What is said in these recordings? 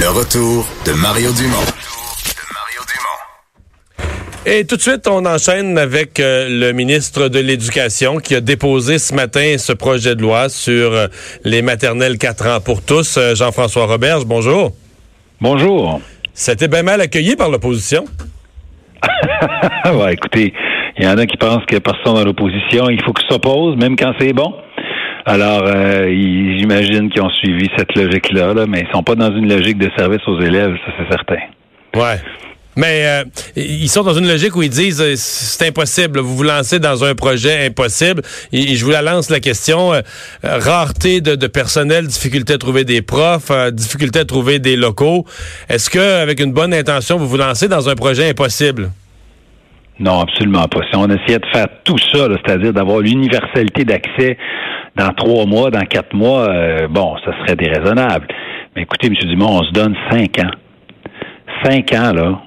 Le retour de Mario Dumont. Et tout de suite, on enchaîne avec euh, le ministre de l'Éducation qui a déposé ce matin ce projet de loi sur euh, les maternelles 4 ans pour tous. Euh, Jean-François Roberge, bonjour. Bonjour. C'était bien mal accueilli par l'opposition. ouais, écoutez, il y en a qui pensent que personne dans l'opposition, il faut qu'ils s'opposent, même quand c'est bon. Alors, j'imagine qu'ils ont suivi cette logique-là, là, mais ils sont pas dans une logique de service aux élèves, ça c'est certain. Ouais. Mais euh, ils sont dans une logique où ils disent euh, c'est impossible, vous vous lancez dans un projet impossible. Et, je vous la lance la question euh, rareté de, personnel, difficulté à trouver des profs, difficulté à trouver des locaux. Est-ce que avec une bonne intention vous vous lancez dans un projet impossible? Non, absolument pas. Si on essayait de faire tout ça, c'est-à-dire d'avoir l'universalité d'accès dans trois mois, dans quatre mois, bon, ça serait déraisonnable. Mais écoutez, M. Dumont, on se donne cinq ans. Cinq ans, là,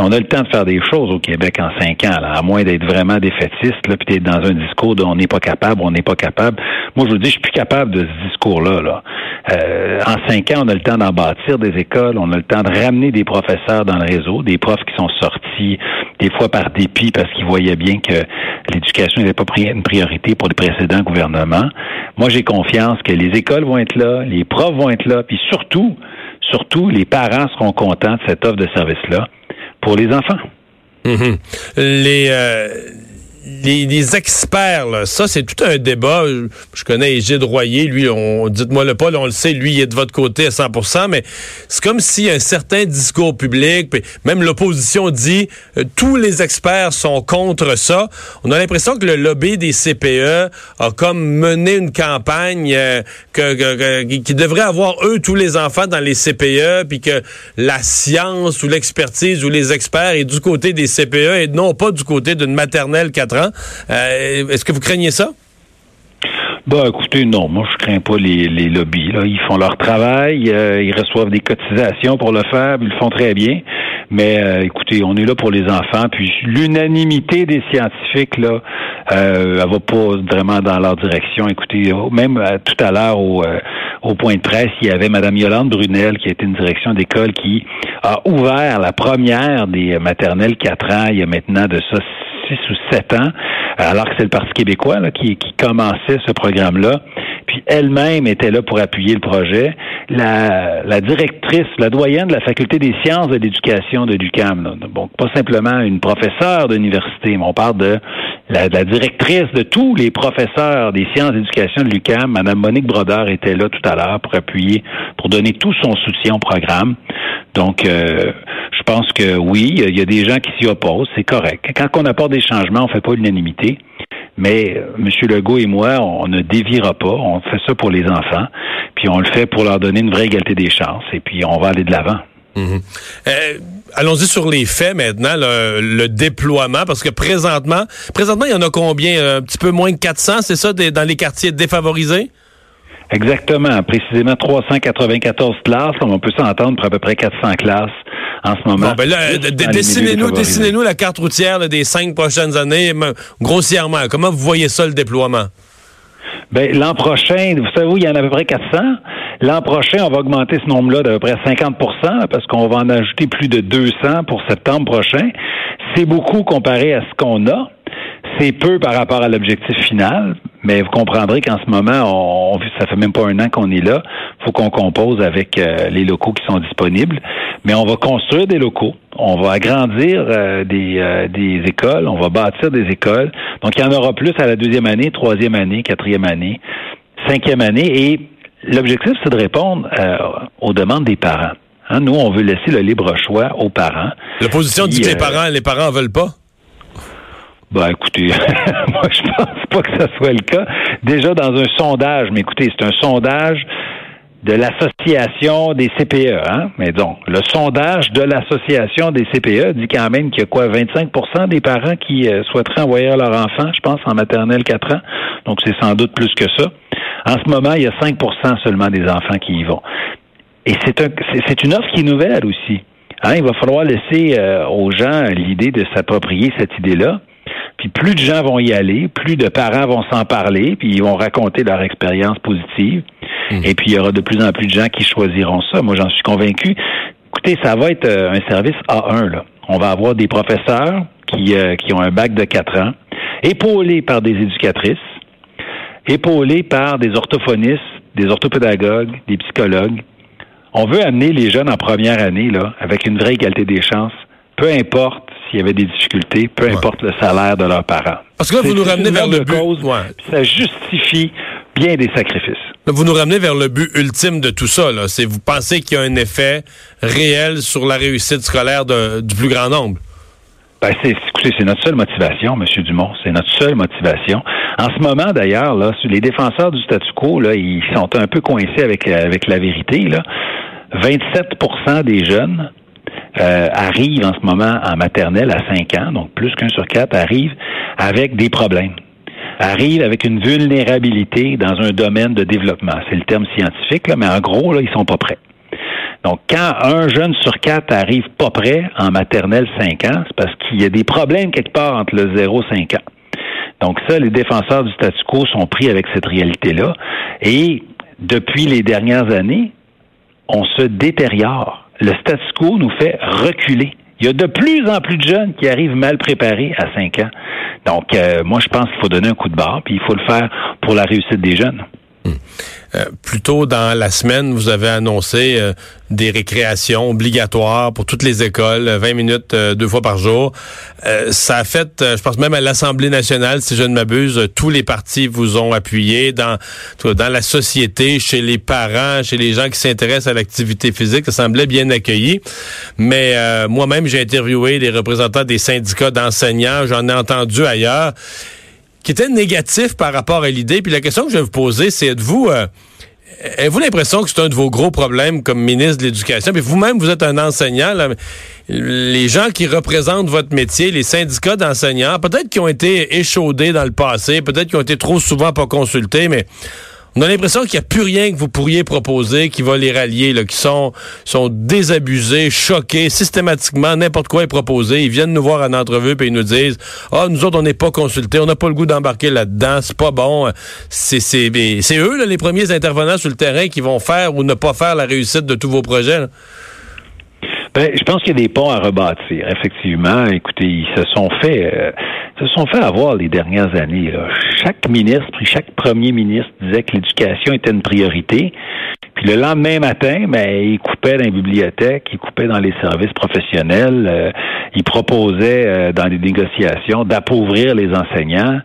on a le temps de faire des choses au Québec en cinq ans, à moins d'être vraiment défaitiste, là, puis d'être dans un discours de on n'est pas capable, on n'est pas capable. Moi, je vous dis, je suis plus capable de ce discours-là. Là. Euh, en cinq ans, on a le temps d'en bâtir des écoles, on a le temps de ramener des professeurs dans le réseau, des profs qui sont sortis des fois par dépit parce qu'ils voyaient bien que l'éducation n'était pas une priorité pour les précédents gouvernements. Moi, j'ai confiance que les écoles vont être là, les profs vont être là, puis surtout, surtout, les parents seront contents de cette offre de service-là pour les enfants. Mhm. Les, euh, les, experts, ça, c'est tout un débat. Je, connais Égide Royer, lui, on dites-moi le pas, on le sait, lui, il est de votre côté à 100% mais c'est comme si un certain discours public, même l'opposition dit euh, tous les experts sont contre ça. On a l'impression que le lobby des CPE a comme mené une campagne euh, qui devrait avoir eux tous les enfants dans les CPE, puis que la science ou l'expertise ou les experts est du côté des CPE et non pas du côté d'une maternelle 4 euh, est-ce que vous craignez ça? Bah, écoutez, non, moi je crains pas les, lobbies. Là. Ils font leur travail, euh, ils reçoivent des cotisations pour le faire, ils le font très bien. Mais euh, écoutez, on est là pour les enfants. Puis l'unanimité des scientifiques là, euh, elle va pas vraiment dans leur direction. Écoutez, même tout à l'heure au, au point de presse, il y avait Mme Yolande Brunel qui a été une direction d'école qui a ouvert la première des maternelles quatre ans. Il y a maintenant de ça six ou sept ans, alors que c'est le Parti québécois qui, qui commençait ce programme-là. Puis elle-même était là pour appuyer le projet. La, directrice, la doyenne de la faculté des sciences de l'éducation de l'UCAM, donc pas simplement une professeure d'université, mais on parle de la, directrice de tous les professeurs des sciences d'éducation de l'UCAM, Mme Monique Brodeur, était là tout à l'heure pour appuyer, pour donner tout son soutien au programme. Donc, euh, je pense que oui, il y a des gens qui s'y opposent, c'est correct. Quand on apporte des changements, on ne fait pas l'unanimité. Mais euh, M. Legault et moi, on ne déviera pas. On fait ça pour les enfants, puis on le fait pour leur donner une vraie égalité des chances, et puis on va aller de l'avant. Mhm. Euh, allons-y sur les faits maintenant, le, déploiement, parce que présentement, présentement, il y en a combien? Un petit peu moins de 400, c'est ça, dans les quartiers défavorisés? Exactement, précisément 394 classes. On peut s'entendre pour à peu près 400 classes en ce moment. Bon, ben là, dessinez-nous, dessinez-nous la carte routière des cinq prochaines années, grossièrement. Comment vous voyez ça, le déploiement? Ben, l'an prochain, vous savez où il y en a à peu près 400. L'an prochain, on va augmenter ce nombre-là d'à peu près 50 parce qu'on va en ajouter plus de 200 pour septembre prochain. C'est beaucoup comparé à ce qu'on a. C'est peu par rapport à l'objectif final, mais vous comprendrez qu'en ce moment, on, ça fait même pas un an qu'on est là. Il faut qu'on compose avec euh, les locaux qui sont disponibles. Mais on va construire des locaux, on va agrandir euh, des, euh, des écoles, on va bâtir des écoles. Donc, il y en aura plus à la deuxième année, troisième année, quatrième année, cinquième année. Et l'objectif, c'est de répondre aux demandes des parents. Hein, nous, on veut laisser le libre choix aux parents. L'opposition dit que les parents, les parents veulent pas. Ben, écoutez, moi, je pense pas que ça soit le cas. Déjà, dans un sondage, mais écoutez, c'est un sondage de l'association des CPE, hein? Mais donc, le sondage de l'association des CPE dit quand même qu'il y a quoi, 25% des parents qui euh, souhaiteraient envoyer leur enfant, je pense, en maternelle 4 ans. Donc, c'est sans doute plus que ça. En ce moment, il y a 5% seulement des enfants qui y vont. Et c'est un, une offre qui est nouvelle aussi. Hein? Il va falloir laisser euh, aux gens l'idée de s'approprier cette idée-là. Puis plus de gens vont y aller, plus de parents vont s'en parler, puis ils vont raconter leur expérience positive. Hmm. Et puis, il y aura de plus en plus de gens qui choisiront ça. Moi, j'en suis convaincu. Écoutez, ça va être euh, un service A1. Là. On va avoir des professeurs qui, euh, qui ont un bac de 4 ans, épaulés par des éducatrices, épaulés par des orthophonistes, des orthopédagogues, des psychologues. On veut amener les jeunes en première année là, avec une vraie égalité des chances, peu importe s'il y avait des difficultés, peu importe le salaire de leurs parents. Parce que là, vous nous ramenez vers le but. Ça justifie bien des sacrifices. vous nous ramenez vers le but ultime de tout ça. Là. C'est vous pensez qu'il y a un effet réel sur la réussite scolaire du plus grand nombre? Ben, c'est, écoutez, c'est notre seule motivation, M. Dumont. C'est notre seule motivation. En ce moment, d'ailleurs, là, les défenseurs du statu quo, là, ils sont un peu coincés avec, avec la vérité. Là. 27% des jeunes euh, arrivent en ce moment en maternelle à 5 ans, donc plus qu'un sur quatre arrivent avec des problèmes arrivent avec une vulnérabilité dans un domaine de développement. C'est le terme scientifique, mais en gros, là, ils sont pas prêts. Donc, quand un jeune sur quatre arrive pas prêt en maternelle 5 ans, c'est parce qu'il y a des problèmes quelque part entre le 0 et 5 ans. Donc ça, les défenseurs du statu quo sont pris avec cette réalité-là. Et depuis les dernières années, on se détériore. Le statu quo nous fait reculer. Il y a de plus en plus de jeunes qui arrivent mal préparés à 5 ans. Donc, euh, moi, je pense qu'il faut donner un coup de barre, puis il faut le faire pour la réussite des jeunes. Hmm. Euh, plus tôt dans la semaine, vous avez annoncé euh, des récréations obligatoires pour toutes les écoles, 20 minutes deux fois par jour. ça a fait, je pense même à l'Assemblée nationale, si je ne m'abuse, tous les partis vous ont appuyé dans dans la société, chez les parents, chez les gens qui s'intéressent à l'activité physique. Ça semblait bien accueilli. Mais moi-même, j'ai interviewé des représentants des syndicats d'enseignants. J'en ai entendu ailleurs qui était négatif par rapport à l'idée. Puis la question que je vais vous poser, c'est êtes-vous euh, avez-vous l'impression que c'est un de vos gros problèmes comme ministre de l'Éducation? Puis vous-même, vous êtes un enseignant. les gens qui représentent votre métier, les syndicats d'enseignants, peut-être qui ont été échaudés dans le passé, peut-être qui ont été trop souvent pas consultés, mais on a l'impression qu'il n'y a plus rien que vous pourriez proposer qui va les rallier, là, qui sont, sont désabusés, choqués, systématiquement, n'importe quoi est proposé. Ils viennent nous voir en entrevue et ils nous disent Ah, nous autres, on n'est pas consultés, on n'a pas le goût d'embarquer là-dedans, c'est pas bon. C'est, c'est, c'est eux, là, les premiers intervenants sur le terrain qui vont faire ou ne pas faire la réussite de tous vos projets. Ben, je pense qu'il y a des ponts à rebâtir. Effectivement, écoutez, ils se sont fait, euh, se sont fait avoir les dernières années. Chaque ministre, chaque premier ministre disait que l'éducation était une priorité. Puis le lendemain matin, ben, il coupait dans les bibliothèques, il coupait dans les services professionnels, euh, il proposait euh, dans les négociations d'appauvrir les enseignants.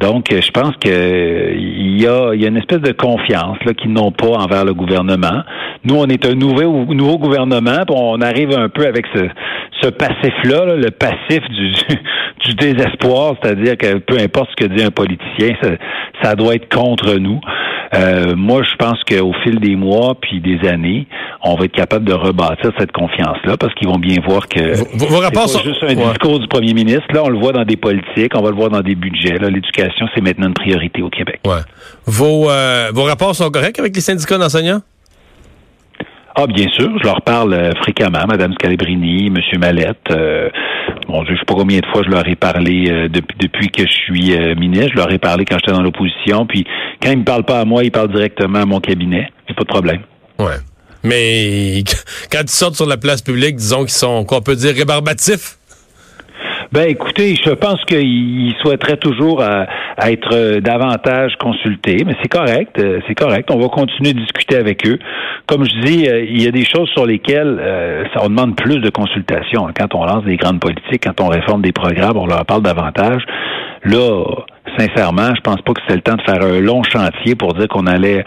Donc, je pense que il y a, y a une espèce de confiance là qu'ils n'ont pas envers le gouvernement. Nous, on est un nouveau, nouveau gouvernement, on arrive un peu avec ce, ce passif-là, le passif du, du désespoir, c'est-à-dire que peu importe ce que dit un politicien, ça, ça doit être contre nous. Euh, moi, je pense qu'au fil des mois puis des années, on va être capable de rebâtir cette confiance-là parce qu'ils vont bien voir que vos, rapports c'est pas juste un discours du premier ministre. Là, on le voit dans des politiques, on va le voir dans des budgets. L'éducation, c'est maintenant une priorité au Québec. Ouais. Vos, euh, vos rapports sont corrects avec les syndicats d'enseignants? Ah, bien sûr, je leur parle euh, fréquemment, Mme Scalabrini, M. Mallette. Euh, bon, je ne sais pas combien de fois je leur ai parlé euh, depuis, depuis que je suis euh, ministre. Je leur ai parlé quand j'étais dans l'opposition. Puis quand ils ne me parlent pas à moi, ils parlent directement à mon cabinet. C'est pas de problème. Ouais. Mais quand ils sortent sur la place publique, disons qu'ils sont, qu'on peut dire, rébarbatifs. Ben écoutez, je pense qu'ils souhaiteraient toujours euh, être euh, davantage consultés, mais c'est correct, euh, c'est correct. On va continuer de discuter avec eux. Comme je dis, il y a des choses sur lesquelles ça on demande plus de consultation. Quand on lance des grandes politiques, quand on réforme des programmes, on leur parle davantage. Là, sincèrement, je pense pas que c'est le temps de faire un long chantier pour dire qu'on allait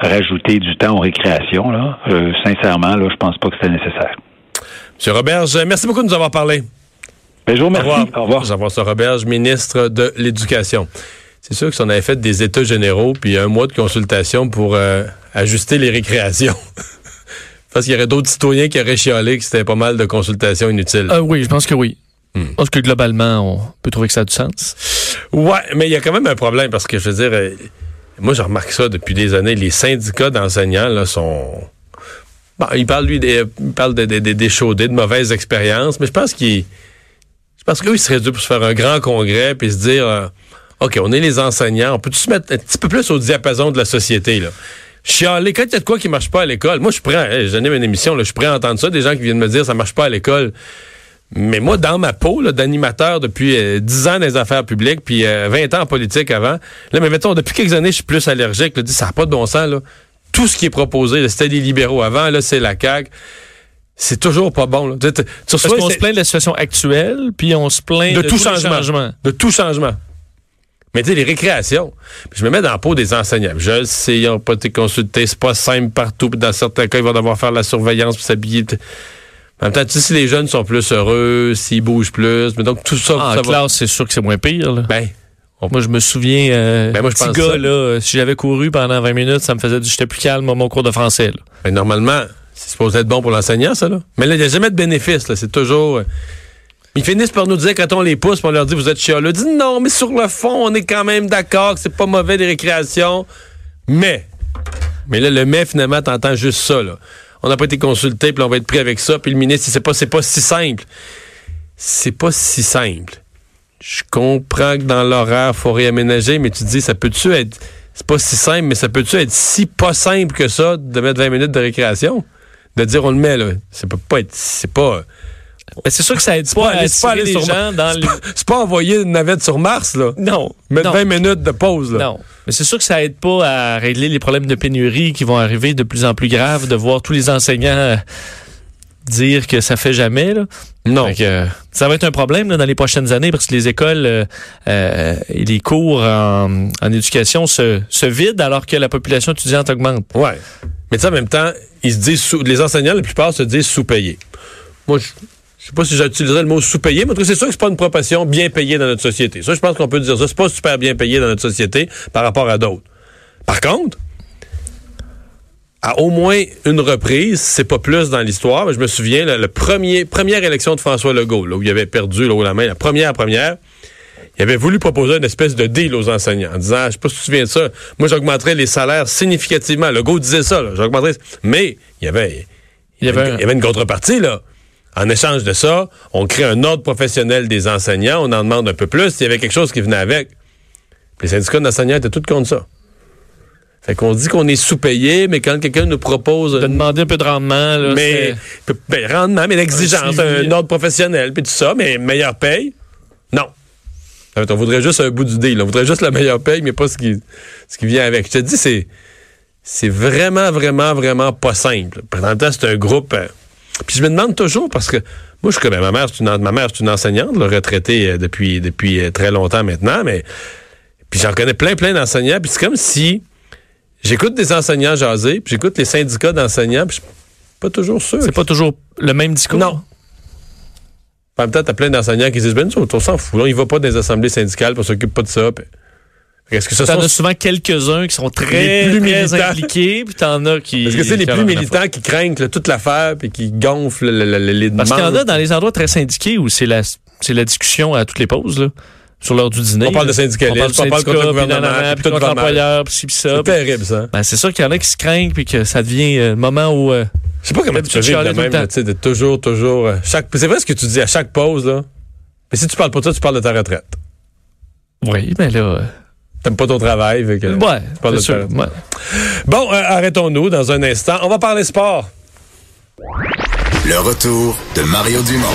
rajouter du temps aux récréations. Là. sincèrement, là, je pense pas que c'est nécessaire. Monsieur Robert, merci beaucoup de nous avoir parlé. Ben, je vous remercie. Au revoir. Jean-François Roberge, ministre de l'Éducation. C'est sûr que si on avait fait des états généraux puis un mois de consultation pour euh, ajuster les récréations. Parce qu'il y aurait d'autres citoyens qui auraient chialé que c'était pas mal de consultations inutiles. Euh, oui, je pense que oui. Hmm. Je pense que globalement, on peut trouver que ça a du sens. Ouais, mais il y a quand même un problème parce que je veux dire, euh, moi je remarque ça depuis des années. Les syndicats d'enseignants là sont. Bon, ils parlent lui, des, ils parlent des de, de mauvaises expériences, mais je pense qu'ils parce qu'eux, ils seraient dû pour se faire un grand congrès puis se dire, euh, OK, on est les enseignants, on peut se mettre un petit peu plus au diapason de la société, là? chialer. Quand il y a de quoi qui marche pas à l'école, moi, je prends, hey, j'anime une émission, là, je prêt à entendre ça, des gens qui viennent me dire ça marche pas à l'école. Mais moi, dans ma peau d'animateur depuis euh, 10 ans dans les affaires publiques, puis euh, 20 ans en politique avant, là, mais mettons, depuis quelques années, je suis plus allergique. Là, dis, ça n'a pas de bon sens. Là. Tout ce qui est proposé, c'était des libéraux avant, là, c'est la CAQ. C'est toujours pas bon. Là. Tu, tu Parce qu'on se plaint de la situation actuelle, puis on se plaint de, de, tout changement. De tout changement. Mais tu sais, les récréations, je me mets dans la peau des enseignants. Je le sais, ils n'ont pas été consultés, c'est pas simple partout. Puis dans certains cas, ils vont devoir faire la surveillance pour s'habiller. En même temps, tu sais, si les jeunes sont plus heureux, s'ils bougent plus, mais donc tout ça, Ah, en classe, c'est sûr que c'est moins pire. là. Ben, Moi, je me souviens, euh, Ben, moi, je petit pense gars, ça. là, si j'avais couru pendant 20 minutes, ça me faisait du j'étais plus calme, mon cours de français. là. ben, normalement, c'est supposé être bon pour l'enseignant, ça, là. Mais là, il n'y a jamais de bénéfice, là. C'est toujours. euh, Ils finissent par nous dire, quand on les pousse, on leur dit, vous êtes chialeux. Dit non, mais sur le fond, on est quand même d'accord que c'est pas mauvais des récréations. Mais. Mais là, le mais, finalement, t'entends juste ça, là. On n'a pas été consulté, puis on va être pris avec ça. Puis le ministre, c'est pas, c'est pas si simple. C'est pas si simple. Je comprends que dans l'horaire, faut réaménager, mais tu te dis, ça peut-tu être. C'est pas si simple, mais ça peut-tu être si pas simple que ça de mettre 20 minutes de récréation? De dire, on le met, là. Ça peut pas être. C'est pas. C'est sûr que ça aide pas à pas aller sur- gens dans les... C'est pas envoyer une navette sur Mars, là. Non, Mettre non, 20 minutes de pause, là. non. Mais c'est sûr que ça aide pas à régler les problèmes de pénurie qui vont arriver de plus en plus graves, de voir tous les enseignants euh, dire que ça fait jamais. Là. Non. Que, ça va être un problème là, dans les prochaines années parce que les écoles euh, euh, et les cours en, en éducation se, se vident alors que la population étudiante augmente. Ouais. Mais en même temps, ils se disent sous- les enseignants, la plupart se disent sous-payés. Moi, je je sais pas si j'utiliserais le mot sous-payé, mais en tout cas, c'est sûr que c'est pas une profession bien payée dans notre société. Ça, je pense qu'on peut dire ça. C'est pas super bien payé dans notre société par rapport à d'autres. Par contre, à au moins une reprise, c'est pas plus dans l'histoire, mais je me souviens, la premier, première élection de François Legault, là, où il avait perdu là, la main, la première première, il avait voulu proposer une espèce de deal aux enseignants en disant, je sais pas si tu te souviens de ça, moi j'augmenterais les salaires significativement. Legault disait ça, là, j'augmenterais, mais il y avait, il y avait, il y avait une contrepartie, là. En échange de ça, on crée un ordre professionnel des enseignants, on en demande un peu plus, il y avait quelque chose qui venait avec. Les syndicats d'enseignants étaient tous contre ça. Fait qu'on dit qu'on est sous-payé, mais quand quelqu'un nous propose De demander un peu de rendement, là, mais ben, rendement, mais l'exigence, Un un, ordre professionnel, puis tout ça, mais meilleure paye, non. On voudrait juste un bout du deal. On voudrait juste la meilleure paye, mais pas ce qui, ce qui vient avec. Je te dis, c'est, c'est vraiment, vraiment, vraiment pas simple. Pendant temps, c'est un groupe. euh, puis je me demande toujours, parce que moi, je connais ma mère, c'est une, ma mère, c'est une enseignante, là, retraitée euh, depuis, depuis euh, très longtemps maintenant, mais puis j'en connais plein, plein d'enseignants, puis c'est comme si j'écoute des enseignants jaser, puis j'écoute les syndicats d'enseignants, puis je suis pas toujours sûr. c'est pas toujours le même discours? Non. En même temps, t'as plein d'enseignants qui disent, ben, nous on s'en fout, on y va pas dans les assemblées syndicales, on s'occupe pas de ça. Est-ce que ce T'en sont... as souvent quelques-uns qui sont très, plus très impliqués, puis t'en as qui... Est-ce que c'est les plus militants qui craignent là, toute l'affaire puis qui gonflent le- le- le- les Parce qu'il y en demandes? a dans les endroits très syndiqués où c'est la, c'est la discussion à toutes les pauses, là, sur l'heure du dîner. On parle de syndicalisme, on parle, on parle contre le gouvernement, puis contre l'employeur, puis ci, puis ça. C'est terrible, ça. Ben, c'est sûr qu'il y en a qui se craignent, puis que ça devient euh, le moment où... euh, Je sais pas comment tu peux vivre de même, là, tu sais, de toujours, toujours... euh, chaque... C'est vrai ce que tu dis à chaque pause, là. Mais si tu parles pas de ça, tu parles de ta retraite. oui, mais là... euh, T'aimes pas ton travail. fait que- ouais, tu parles de sûr. ouais. Bon, euh, arrêtons-nous dans un instant. On va parler sport. Le retour de Mario Dumont.